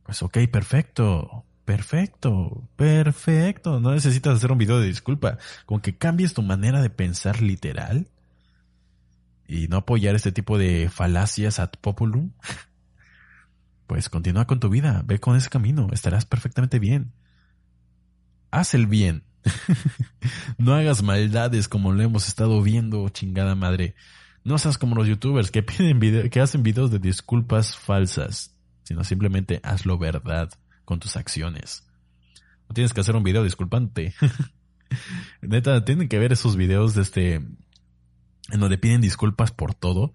pues ok, perfecto, perfecto, perfecto. No necesitas hacer un video de disculpa. Con que cambies tu manera de pensar literal y no apoyar este tipo de falacias ad populum, pues continúa con tu vida, ve con ese camino, estarás perfectamente bien. Haz el bien. no hagas maldades como lo hemos estado viendo, chingada madre. No seas como los youtubers que piden que hacen videos de disculpas falsas, sino simplemente hazlo verdad con tus acciones. No tienes que hacer un video disculpante. Neta, tienen que ver esos videos de este en donde piden disculpas por todo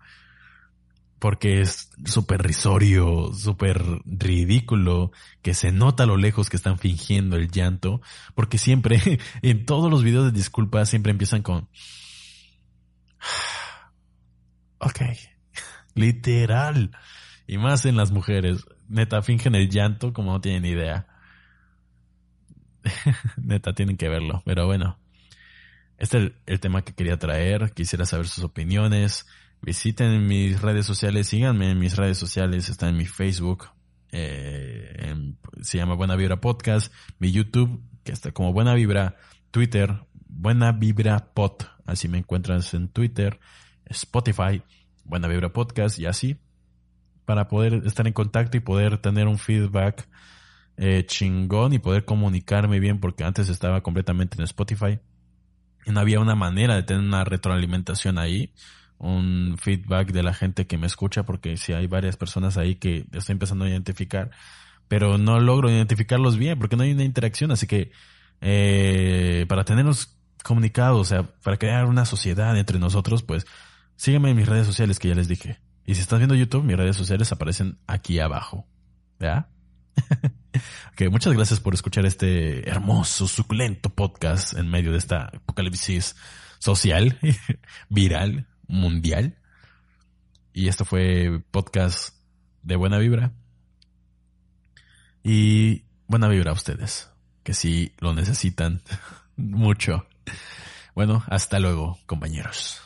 porque es súper risorio, súper ridículo, que se nota a lo lejos que están fingiendo el llanto, porque siempre, en todos los videos de disculpas, siempre empiezan con... Ok, literal. Y más en las mujeres, neta, fingen el llanto como no tienen idea. neta, tienen que verlo, pero bueno. Este es el, tema que quería traer, quisiera saber sus opiniones Visiten mis redes sociales, síganme en mis redes sociales, está en mi Facebook, eh, se llama Buena Vibra Podcast, mi YouTube, que está como Buena Vibra, Twitter, Buena Vibra Pod, así me encuentras en Twitter, Spotify, Buena Vibra Podcast y así, para poder estar en contacto y poder tener un feedback eh, chingón y poder comunicarme bien, porque antes estaba completamente en Spotify no había una manera de tener una retroalimentación ahí un feedback de la gente que me escucha, porque si hay varias personas ahí que estoy empezando a identificar, pero no logro identificarlos bien, porque no hay una interacción, así que eh, para tenerlos comunicados, o sea, para crear una sociedad entre nosotros, pues sígueme en mis redes sociales que ya les dije. Y si estás viendo YouTube, mis redes sociales aparecen aquí abajo. ¿Ya? ok, muchas gracias por escuchar este hermoso, suculento podcast en medio de esta apocalipsis social, viral, mundial. Y esto fue podcast de buena vibra. Y buena vibra a ustedes, que sí lo necesitan mucho. Bueno, hasta luego, compañeros.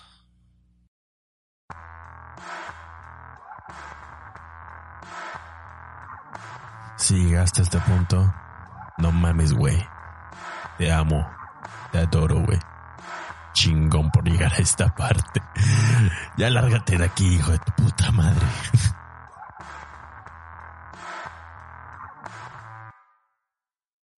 Si llegaste a este punto, no mames, güey. Te amo. Te adoro, güey chingón por llegar a esta parte. Ya lárgate de aquí, hijo de tu puta madre.